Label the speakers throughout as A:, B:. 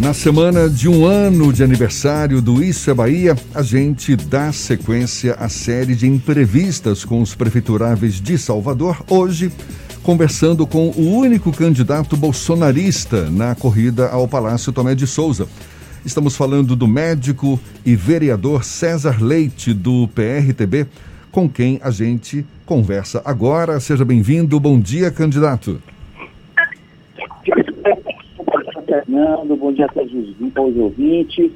A: Na semana de um ano de aniversário do Isso é Bahia, a gente dá sequência à série de entrevistas com os prefeituráveis de Salvador. Hoje, conversando com o único candidato bolsonarista na corrida ao Palácio Tomé de Souza. Estamos falando do médico e vereador César Leite, do PRTB, com quem a gente conversa agora. Seja bem-vindo. Bom dia, candidato.
B: Fernando, bom dia a todos os ouvintes.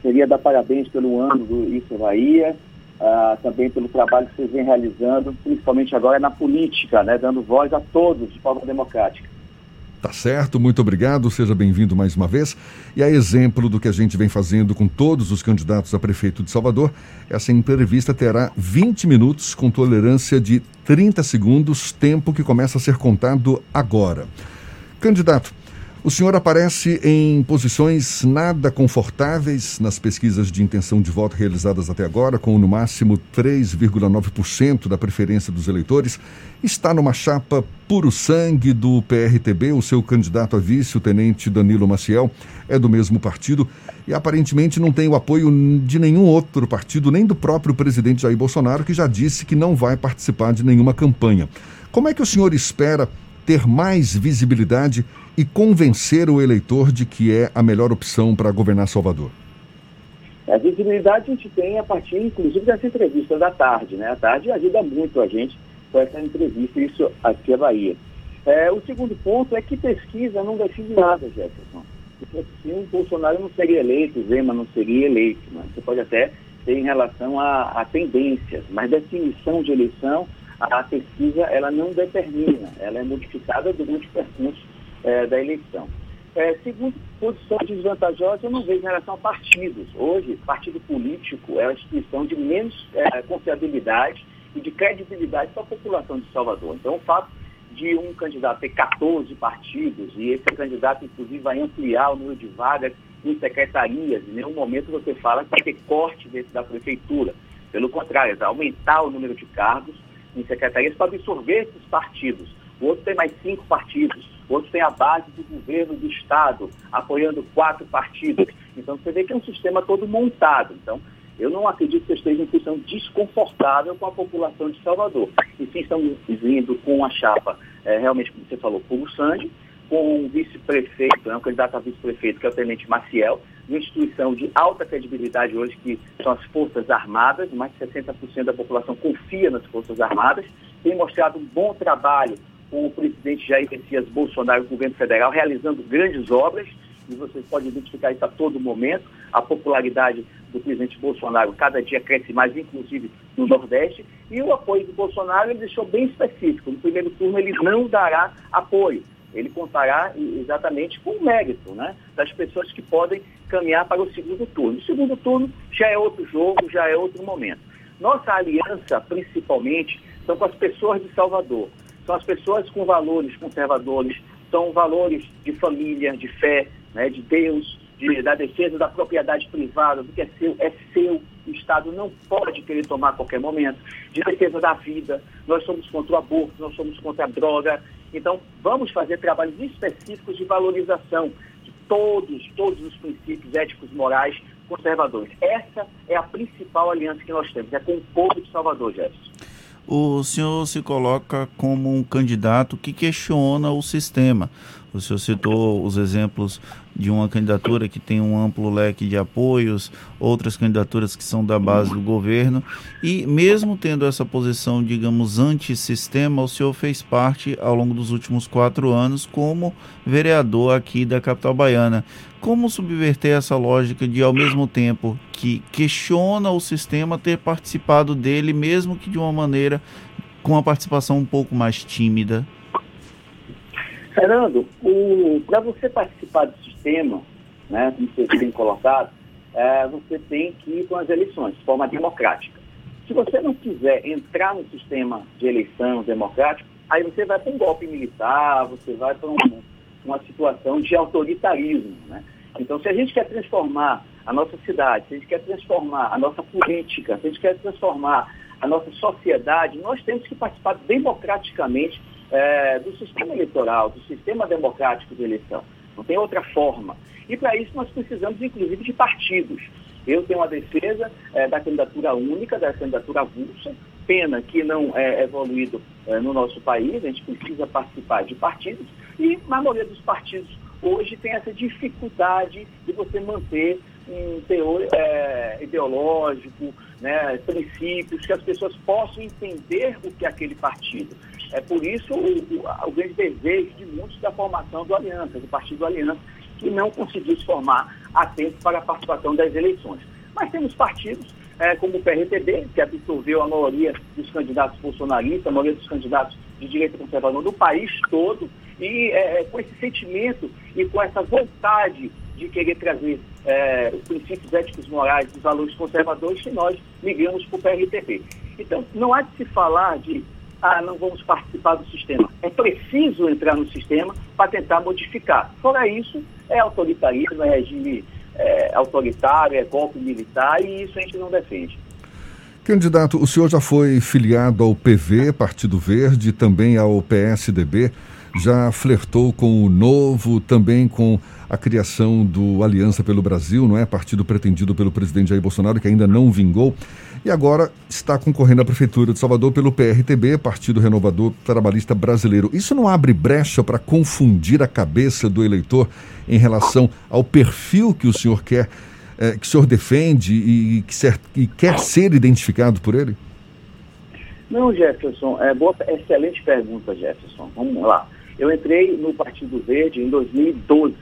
B: Queria dar parabéns pelo ano do Isso Bahia, uh, também pelo trabalho que vocês vêm realizando, principalmente agora na política, né, dando voz a todos de forma democrática.
A: Tá certo, muito obrigado, seja bem-vindo mais uma vez. E a exemplo do que a gente vem fazendo com todos os candidatos a prefeito de Salvador, essa entrevista terá 20 minutos com tolerância de 30 segundos, tempo que começa a ser contado agora. Candidato, o senhor aparece em posições nada confortáveis nas pesquisas de intenção de voto realizadas até agora, com no máximo 3,9% da preferência dos eleitores. Está numa chapa puro sangue do PRTB. O seu candidato a vice, o tenente Danilo Maciel, é do mesmo partido e aparentemente não tem o apoio de nenhum outro partido, nem do próprio presidente Jair Bolsonaro, que já disse que não vai participar de nenhuma campanha. Como é que o senhor espera ter mais visibilidade e convencer o eleitor de que é a melhor opção para governar Salvador?
B: A visibilidade a gente tem a partir, inclusive, dessa entrevista da tarde. Né? A tarde ajuda muito a gente com essa entrevista, isso aqui é Bahia. É, o segundo ponto é que pesquisa não define nada, Jefferson. Assim, o Bolsonaro não seria eleito, Zema não seria eleito. Né? Você pode até ter em relação a, a tendências, mas definição de eleição, a pesquisa ela não determina, ela é modificada durante o percurso é, da eleição. É, segundo, posição desvantajosa eu não vejo em relação a partidos. Hoje, partido político é a instituição de menos é, confiabilidade e de credibilidade para a população de Salvador. Então, o fato de um candidato ter 14 partidos e esse candidato, inclusive, vai ampliar o número de vagas em secretarias, em nenhum momento você fala que vai ter corte dentro da prefeitura. Pelo contrário, vai aumentar o número de cargos em secretarias para absorver esses partidos. O outro tem mais cinco partidos outros têm a base do governo do Estado, apoiando quatro partidos. Então você vê que é um sistema todo montado. Então, eu não acredito que esteja em posição desconfortável com a população de Salvador. E sim estamos vindo com a chapa, é, realmente, como você falou, Puro Sangue, com um vice-prefeito, né, um candidato a vice-prefeito, que é o Tenente Maciel, uma instituição de alta credibilidade hoje, que são as Forças Armadas, mais de 60% da população confia nas Forças Armadas, tem mostrado um bom trabalho com o presidente Jair Messias Bolsonaro, o governo federal, realizando grandes obras, e vocês podem identificar isso a todo momento. A popularidade do presidente Bolsonaro cada dia cresce mais, inclusive no Nordeste, e o apoio do Bolsonaro ele deixou bem específico. No primeiro turno ele não dará apoio, ele contará exatamente com o mérito né, das pessoas que podem caminhar para o segundo turno. O segundo turno já é outro jogo, já é outro momento. Nossa aliança, principalmente, são com as pessoas de Salvador são as pessoas com valores conservadores, são valores de família, de fé, né, de Deus, de, da defesa da propriedade privada, do que é seu, é seu, o Estado não pode querer tomar a qualquer momento, de defesa da vida, nós somos contra o aborto, nós somos contra a droga. Então, vamos fazer trabalhos específicos de valorização de todos, todos os princípios éticos, morais, conservadores. Essa é a principal aliança que nós temos, é com o povo de Salvador, Jefferson
C: o senhor se coloca como um candidato que questiona o sistema. O senhor citou os exemplos de uma candidatura que tem um amplo leque de apoios, outras candidaturas que são da base do governo, e mesmo tendo essa posição, digamos, antissistema, o senhor fez parte ao longo dos últimos quatro anos como vereador aqui da capital baiana. Como subverter essa lógica de, ao mesmo tempo que questiona o sistema, ter participado dele, mesmo que de uma maneira com uma participação um pouco mais tímida?
B: Fernando, para você participar do sistema, né, como você tem colocado, é, você tem que ir com as eleições de forma democrática. Se você não quiser entrar no sistema de eleição democrático, aí você vai para um golpe militar, você vai para um, uma situação de autoritarismo. Né? Então, se a gente quer transformar a nossa cidade, se a gente quer transformar a nossa política, se a gente quer transformar a nossa sociedade, nós temos que participar democraticamente é, do sistema eleitoral, do sistema democrático de eleição. Não tem outra forma. E para isso nós precisamos, inclusive, de partidos. Eu tenho uma defesa é, da candidatura única, da candidatura avulsa, pena que não é evoluído é, no nosso país, a gente precisa participar de partidos, e a maioria dos partidos hoje tem essa dificuldade de você manter um teor é, ideológico, né, princípios, que as pessoas possam entender o que é aquele partido. É por isso o, o, o grande desejo de muitos da formação do Aliança, do Partido Aliança, que não conseguiu se formar a tempo para a participação das eleições. Mas temos partidos é, como o PRTB, que absorveu a maioria dos candidatos bolsonaristas, a maioria dos candidatos de direita conservador no país todo, e é, é, com esse sentimento e com essa vontade de querer trazer é, os princípios éticos morais, os valores conservadores, que nós migramos para o PRTB. Então, não há de se falar de, ah, não vamos participar do sistema. É preciso entrar no sistema para tentar modificar. Fora isso, é autoritarismo, é regime é, autoritário, é golpe militar, e isso a gente não defende.
A: Candidato, o senhor já foi filiado ao PV, Partido Verde, também ao PSDB já flertou com o novo, também com a criação do Aliança pelo Brasil, não é? Partido pretendido pelo presidente Jair Bolsonaro, que ainda não vingou. E agora está concorrendo à Prefeitura de Salvador pelo PRTB, Partido Renovador Trabalhista Brasileiro. Isso não abre brecha para confundir a cabeça do eleitor em relação ao perfil que o senhor quer, eh, que o senhor defende e, que ser, e quer ser identificado por ele?
B: Não, Jefferson, é boa, excelente pergunta, Jefferson. Vamos lá. Eu entrei no Partido Verde em 2012,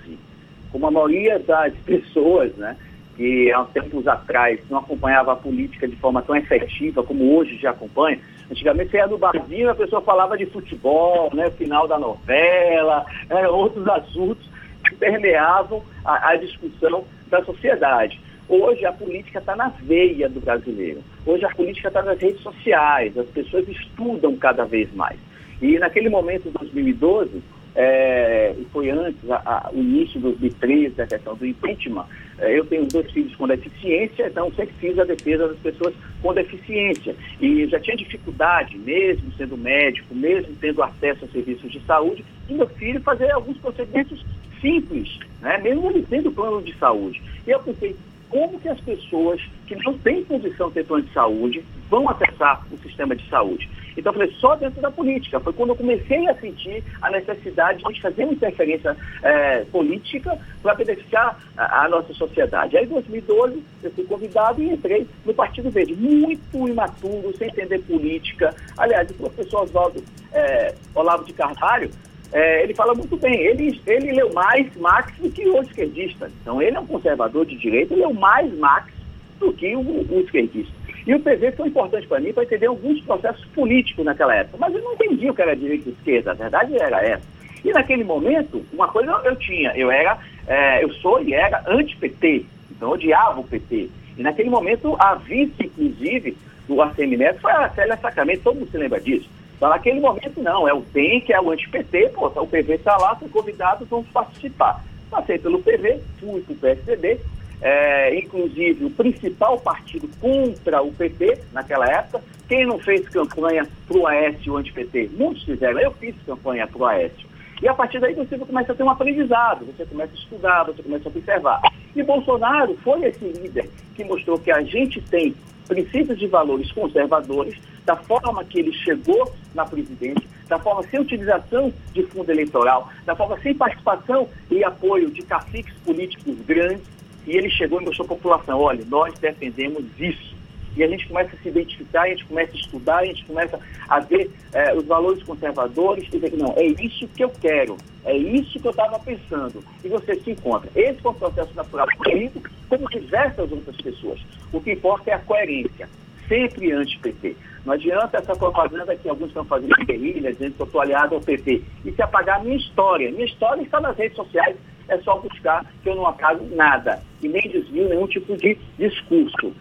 B: como a maioria das pessoas, né, que há tempos atrás não acompanhava a política de forma tão efetiva como hoje já acompanha. Antigamente você ia no barzinho a pessoa falava de futebol, né, final da novela, né, outros assuntos que permeavam a, a discussão da sociedade. Hoje a política está na veia do brasileiro. Hoje a política está nas redes sociais, as pessoas estudam cada vez mais. E naquele momento, em 2012, é, foi antes, a, a, o início de 2013, a questão do impeachment, é, eu tenho dois filhos com deficiência, então sempre fiz a defesa das pessoas com deficiência. E já tinha dificuldade, mesmo sendo médico, mesmo tendo acesso a serviços de saúde, e meu filho fazer alguns procedimentos simples, né? mesmo ele tendo plano de saúde. E eu pensei, como que as pessoas que não têm condição de ter de saúde vão acessar o sistema de saúde? Então eu falei, só dentro da política. Foi quando eu comecei a sentir a necessidade de fazer uma interferência é, política para beneficiar a, a, nossa sociedade. Aí em 2012 eu fui convidado e entrei no Partido Verde, muito imaturo, sem entender política. Aliás, o professor Oswaldo é, Olavo de Carvalho, é, ele fala muito bem. Ele, ele leu mais Marx do que o esquerdista. Então, ele é um conservador de direita, leu mais Marx do que o, o esquerdista. E o PV foi importante para mim para entender alguns processos políticos naquela época. Mas eu não entendia o que era direita e esquerda, a verdade era essa. E naquele momento, uma coisa eu tinha, eu era, é, eu sou e era anti-PT, então eu odiava o PT. E naquele momento, a vice, inclusive, do ACM Neto foi a Célia Sacramento, todo mundo se lembra disso. Então, naquele momento, não, é o DEM, que é o anti-PT, pô, o PV está lá, fui convidado, vamos participar. Passei pelo PV, fui para o PSDB, é, inclusive o principal partido contra o PT naquela época. Quem não fez campanha para o Aécio anti-PT? Muitos fizeram, eu fiz campanha para o Aécio. E a partir daí você começa a ter um aprendizado, você começa a estudar, você começa a observar. E Bolsonaro foi esse líder que mostrou que a gente tem princípios e valores conservadores, da forma que ele chegou na presidência, da forma sem utilização de fundo eleitoral, da forma sem participação e apoio de caciques políticos grandes, e ele chegou e mostrou à população, olha, nós defendemos isso. E a gente começa a se identificar, a gente começa a estudar, a gente começa a ver é, os valores conservadores e dizer não, é isso que eu quero, é isso que eu estava pensando. E você se encontra. Esse foi um processo natural comigo, como diversas outras pessoas. O que importa é a coerência, sempre anti-PT. Não adianta essa propaganda que alguns estão fazendo guerrilha, dizendo que eu estou aliado ao PT. E se apagar a minha história. Minha história está nas redes sociais, é só buscar que eu não apago nada e nem desvio nenhum tipo de discurso.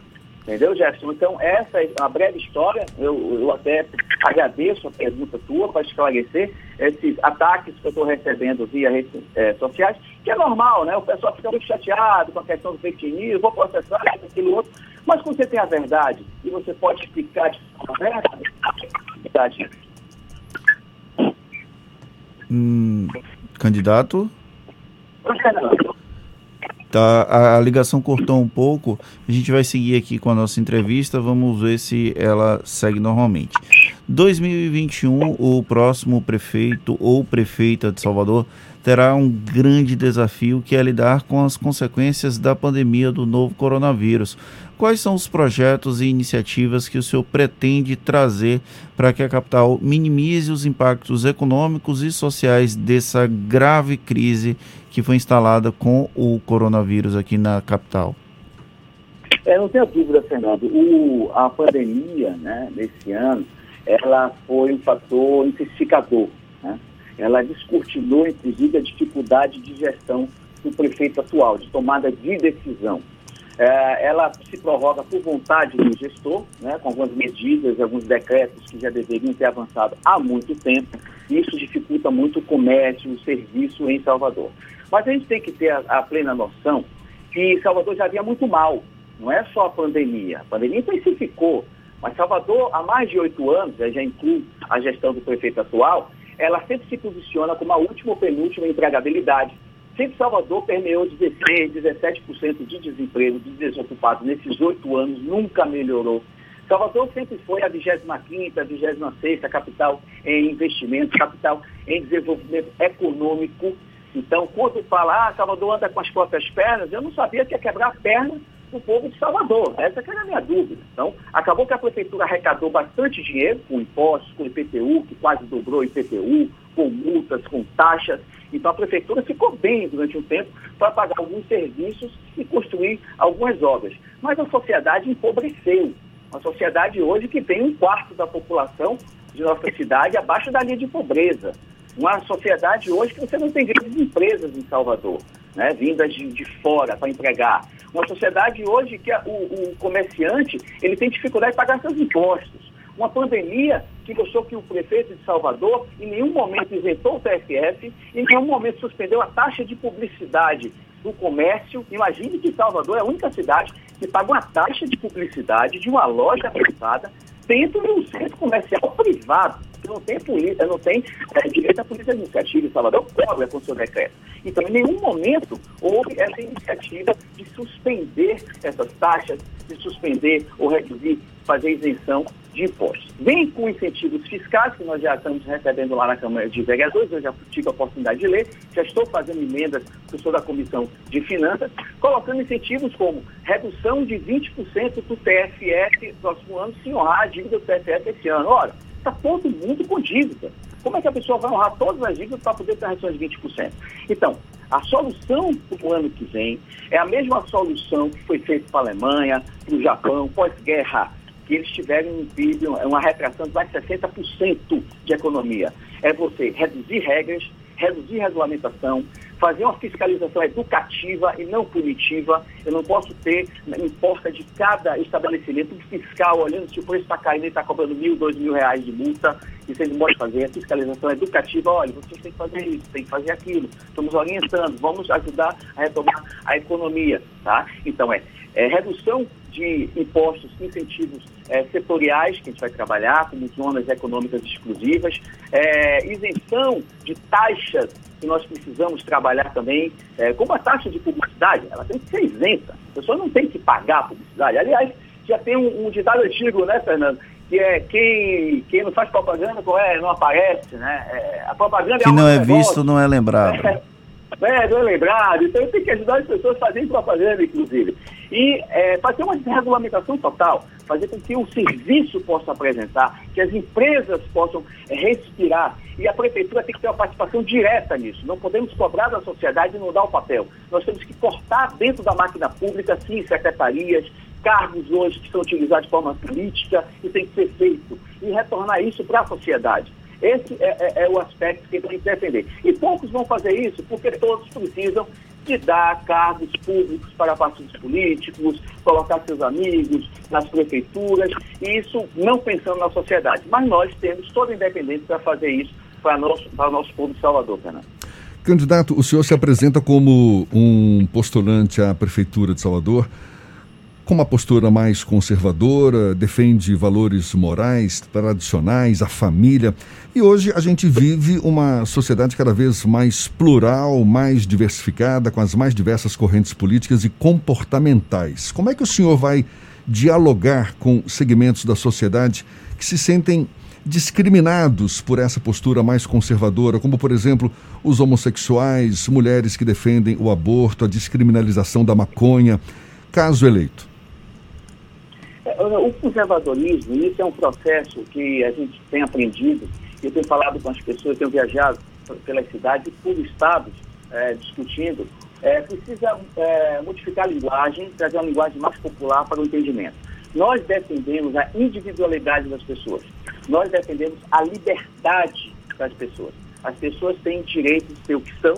B: Entendeu, Jefferson? Então, essa é uma breve história. Eu, eu até agradeço a pergunta tua para esclarecer esses ataques que eu estou recebendo via redes é, sociais, que é normal, né? O pessoal fica muito chateado com a questão do fake news, vou processar aquilo outro. Mas quando você tem a verdade e você pode explicar de forma verdade.
C: Hum, candidato? Tá, a, a, ligação cortou um pouco. A gente vai seguir aqui com a nossa entrevista. Vamos ver se ela segue normalmente. 2021, o próximo prefeito ou prefeita de Salvador terá um grande desafio que é lidar com as consequências da pandemia do novo coronavírus. Quais são os projetos e iniciativas que o senhor pretende trazer para que a capital minimize os impactos econômicos e sociais dessa grave crise que foi instalada com o coronavírus aqui na capital?
B: É, não tenho dúvida, Fernando. O, a pandemia, né, nesse ano, ela foi um fator intensificador. Né? Ela descortinou, inclusive, a dificuldade de gestão do prefeito atual, de tomada de decisão. É, ela se prorroga por vontade do gestor, né, com algumas medidas, alguns decretos que já deveriam ter avançado há muito tempo. Isso dificulta muito o comércio, o serviço em Salvador. Mas a gente tem que ter a, a plena noção que Salvador já havia muito mal. Não é só a pandemia. A pandemia intensificou. Mas Salvador, há mais de oito anos, já inclui a gestão do prefeito atual, ela sempre se posiciona como a última ou penúltima empregabilidade. Sempre Salvador permeou 16, 17% de desemprego, de desocupados nesses oito anos, nunca melhorou. Salvador sempre foi a 25ª, a 26ª capital em investimento, capital em desenvolvimento econômico. Então, quando fala, ah, Salvador anda com as próprias pernas, eu não sabia que ia quebrar a perna do povo de Salvador. Essa que era a minha dúvida. Então, acabou que a prefeitura arrecadou bastante dinheiro com impostos, com IPTU, que quase dobrou o IPTU, com multas, com taxas. Então, a prefeitura ficou bem durante um tempo para pagar alguns serviços e construir algumas obras. Mas a sociedade empobreceu. Uma sociedade hoje que tem um quarto da população de nossa cidade abaixo da linha de pobreza. Uma sociedade hoje que você não tem grandes empresas em Salvador, né, vindas de, de fora para empregar. Uma sociedade hoje que a, o, o comerciante ele tem dificuldade de pagar seus impostos. Uma pandemia que mostrou que o prefeito de Salvador em nenhum momento isentou o TFF, em nenhum momento suspendeu a taxa de publicidade do comércio. Imagine que Salvador é a única cidade que paga uma taxa de publicidade de uma loja privada dentro de um centro comercial privado não tem polícia, não tem é, direito à polícia administrativa em Salvador, cobra com seu decreto. Então, em nenhum momento houve essa iniciativa de suspender essas taxas, de suspender ou reduzir, fazer isenção de impostos. Vem com incentivos fiscais, que nós já estamos recebendo lá na Câmara de Vereadores, eu já tive a oportunidade de ler, já estou fazendo emendas, eu sou da Comissão de Finanças, colocando incentivos como redução de 20% do no próximo ano, se honrar a dívida do TFF esse ano. Ora, Está todo mundo com dívida. Como é que a pessoa vai honrar todas as dívidas para poder ter redução de 20%? Então, a solução para o ano que vem é a mesma solução que foi feita para a Alemanha, para o Japão, pós-guerra, que eles tiveram um PIB, uma retração de mais de 60% de economia. É você reduzir regras, reduzir regulamentação, fazer uma fiscalização educativa e não punitiva. Eu não posso ter, em porta de cada estabelecimento fiscal olhando se o preço está caindo e está cobrando mil, dois mil reais de multa. Isso não pode fazer. A fiscalização educativa, olha, vocês têm que fazer isso, têm que fazer aquilo. Estamos orientando, vamos ajudar a retomar a economia. Tá? Então, é, é redução de impostos, incentivos é, setoriais que a gente vai trabalhar, como zonas econômicas exclusivas, é, isenção de taxas que nós precisamos trabalhar também, é, como a taxa de publicidade, ela tem que ser isenta. A pessoa não tem que pagar a publicidade. Aliás, já tem um, um ditado antigo, né, Fernando? Que é quem, quem não faz propaganda é, não aparece, né? É, a propaganda
C: que é não é negócio. visto, não é lembrado.
B: É, não é lembrado. Então tem que ajudar as pessoas a fazerem propaganda, inclusive. E é, fazer uma desregulamentação total, fazer com que o serviço possa apresentar, que as empresas possam é, respirar. E a prefeitura tem que ter uma participação direta nisso. Não podemos cobrar da sociedade e não dar o papel. Nós temos que cortar dentro da máquina pública, sim, secretarias, cargos hoje que são utilizados de forma política, e tem que ser feito. E retornar isso para a sociedade. Esse é, é, é, o aspecto que tem que defender. E poucos vão fazer isso porque todos precisam de dar cargos públicos para partidos políticos, colocar seus amigos nas prefeituras, e isso não pensando na sociedade. Mas nós temos toda independência para fazer isso para, nosso, para nosso povo de Salvador, Fernando.
A: Candidato, o senhor se apresenta como um postulante à Prefeitura de Salvador com uma postura mais conservadora, defende valores morais, tradicionais, a família. E hoje a gente vive uma sociedade cada vez mais plural, mais diversificada, com as mais diversas correntes políticas e comportamentais. Como é que o senhor vai dialogar com segmentos da sociedade que se sentem discriminados por essa postura mais conservadora, como, por exemplo, os homossexuais, mulheres que defendem o aborto, a descriminalização da maconha, caso eleito?
B: É, o conservadorismo, isso é um processo que a gente tem aprendido, eu tenho falado com as pessoas, tenho viajado pelas cidades, por estados, é, discutindo, é, precisa é, modificar a linguagem, trazer uma linguagem mais popular para o entendimento. Nós defendemos a individualidade das pessoas. Nós defendemos a liberdade das pessoas. As pessoas têm o direito de ser o que são,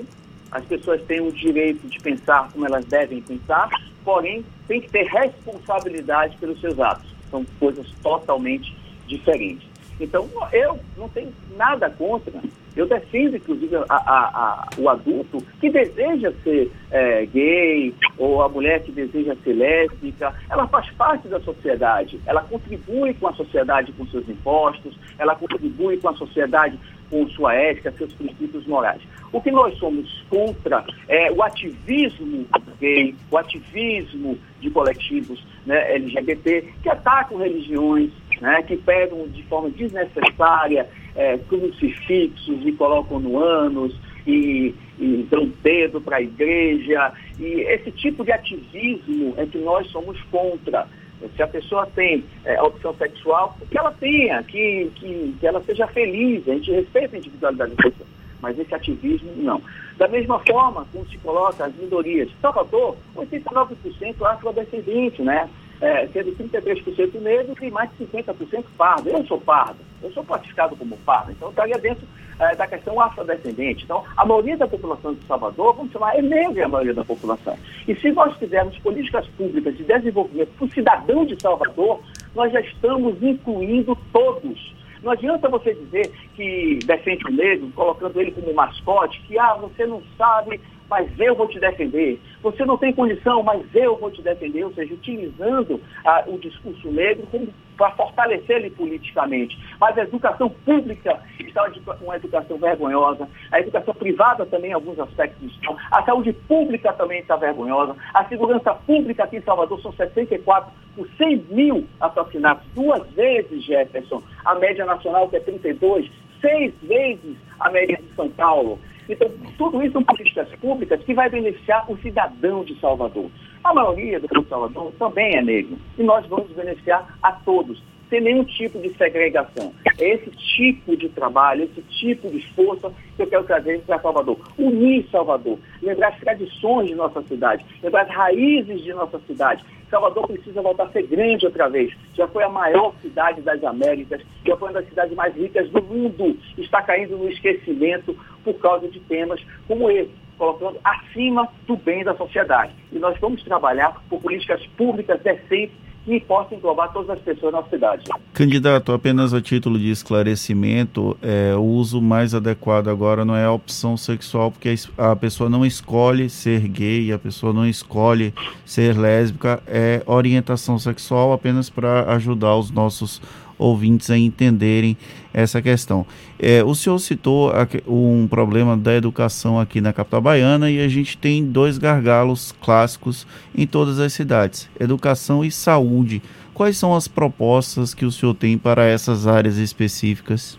B: as pessoas têm o direito de pensar como elas devem pensar, porém, tem que ter responsabilidade pelos seus atos. São coisas totalmente diferentes. Então, eu não tenho nada contra. Eu defendo, inclusive, a, a, a, o adulto que deseja ser é, gay ou a mulher que deseja ser lésbica. Ela faz parte da sociedade. Ela contribui com a sociedade com seus impostos, ela contribui com a sociedade com sua ética, seus princípios morais. O que nós somos contra é o ativismo gay, o ativismo de coletivos né, LGBT que atacam religiões, né, que pegam de forma desnecessária é, crucifixos e colocam no ânus e, e dão dedo para a igreja. E esse tipo de ativismo é que nós somos contra. Se a pessoa tem é, opção sexual, que ela tenha, que, que, que ela seja feliz, a gente respeita a individualidade da pessoa. Mas esse ativismo, não. Da mesma forma, como se coloca as minorias. Salvador, 89% afrodescendente, né? É, sendo 33% negros e mais de 50% pardo. Eu sou pardo, eu sou classificado como pardo, então estaria dentro é, da questão afrodescendente. Então, a maioria da população de Salvador, vamos chamar, é negra a maioria da população. E se nós fizermos políticas públicas de desenvolvimento para o cidadão de Salvador, nós já estamos incluindo todos. Não adianta você dizer que defende o negro, colocando ele como mascote, que ah, você não sabe mas eu vou te defender. Você não tem condição, mas eu vou te defender. Ou seja, utilizando ah, o discurso negro para fortalecer ele politicamente. Mas a educação pública está uma educação vergonhosa. A educação privada também, em alguns aspectos, estão. A saúde pública também está vergonhosa. A segurança pública aqui em Salvador são 64 por 100 mil assassinatos. Duas vezes, Jefferson. A média nacional, que é 32, seis vezes a média de São Paulo. Então, tudo isso são políticas públicas que vai beneficiar o cidadão de Salvador. A maioria do povo de Salvador também é negro. E nós vamos beneficiar a todos, sem nenhum tipo de segregação. É esse tipo de trabalho, esse tipo de força que eu quero trazer para Salvador. Unir Salvador, lembrar as tradições de nossa cidade, lembrar as raízes de nossa cidade, Salvador precisa voltar a ser grande outra vez. Já foi a maior cidade das Américas, já foi uma das cidades mais ricas do mundo. Está caindo no esquecimento por causa de temas como esse, colocando acima do bem da sociedade. E nós vamos trabalhar por políticas públicas decentes que possa englobar todas as pessoas na cidade.
C: Candidato, apenas a título de esclarecimento, é, o uso mais adequado agora não é a opção sexual, porque a pessoa não escolhe ser gay, a pessoa não escolhe ser lésbica, é orientação sexual apenas para ajudar os nossos ouvintes a entenderem essa questão. É, o senhor citou um problema da educação aqui na capital baiana e a gente tem dois gargalos clássicos em todas as cidades: educação e saúde. Quais são as propostas que o senhor tem para essas áreas específicas?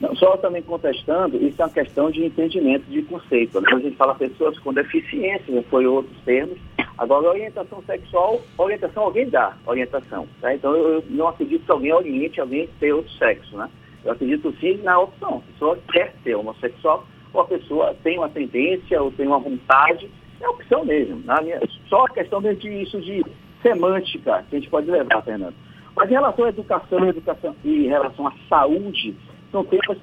B: Não, só também contestando, isso é uma questão de entendimento de conceito. Né? A gente fala pessoas com deficiência, foi outros termos, Agora, orientação sexual, orientação alguém dá orientação. Tá? Então, eu não acredito que alguém oriente alguém ter outro sexo. Né? Eu acredito sim na opção. A pessoa quer ser homossexual, ou a pessoa tem uma tendência, ou tem uma vontade, é opção mesmo. Na minha, só a questão de isso de semântica que a gente pode levar, Fernando. Mas em relação à educação, educação e em relação à saúde, são temas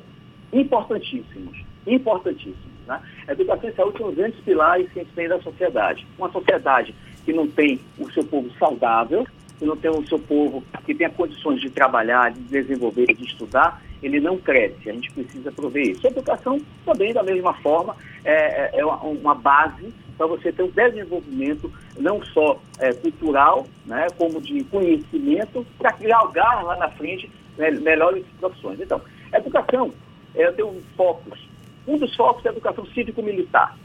B: importantíssimos. Importantíssimos. Né? Educação e saúde são os grandes pilares que a gente tem da sociedade. Uma sociedade que não tem o seu povo saudável, que não tem o seu povo que tenha condições de trabalhar, de desenvolver, de estudar, ele não cresce. A gente precisa prover isso. A educação também, da mesma forma, é, é, é uma base para você ter um desenvolvimento não só é, cultural, né, como de conhecimento, para galgar lá na frente né, melhores profissões. Então, educação, é, eu tenho focos. Um dos focos é a educação cívico-militar.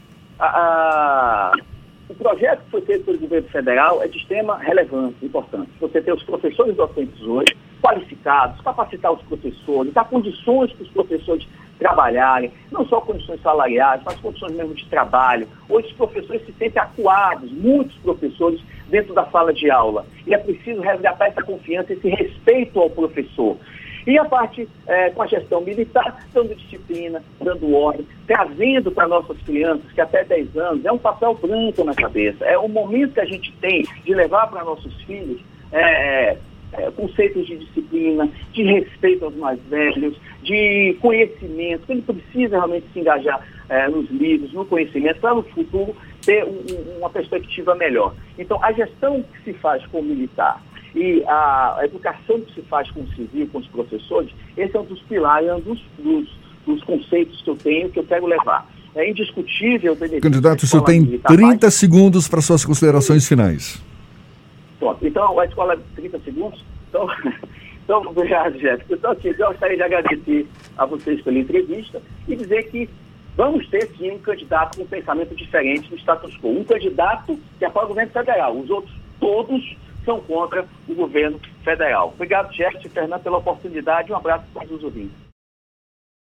B: O projeto que foi feito pelo governo federal é de extrema relevância, importante. Você tem os professores docentes hoje qualificados, capacitar os professores, dar condições para os professores trabalharem, não só condições salariais, mas condições mesmo de trabalho. Hoje os professores se sentem acuados, muitos professores, dentro da sala de aula. E é preciso resgatar essa confiança, esse respeito ao professor. E a parte é, com a gestão militar, dando disciplina, dando ordem, trazendo para nossas crianças, que até 10 anos é um papel branco na cabeça, é o momento que a gente tem de levar para nossos filhos é, é, conceitos de disciplina, de respeito aos mais velhos, de conhecimento, ele precisa realmente se engajar é, nos livros, no conhecimento, para no futuro ter um, uma perspectiva melhor. Então, a gestão que se faz com o militar e a educação que se faz com o civil, com os professores, esse é um dos pilares, é um dos, dos, dos conceitos que eu tenho, que eu quero levar. É indiscutível.
A: Candidato, o senhor tem 30 segundos para suas considerações finais.
B: Pronto. Então, a escola 30 segundos. Então, então obrigado, Jéssica. Então, aqui, eu gostaria de agradecer a vocês pela entrevista e dizer que vamos ter, sim, um candidato com um pensamento diferente do status quo. Um candidato que apoia o governo federal. Os outros, todos, são contra o governo federal. Obrigado, Jéssica e Fernando, pela oportunidade. Um abraço para todos os ouvintes.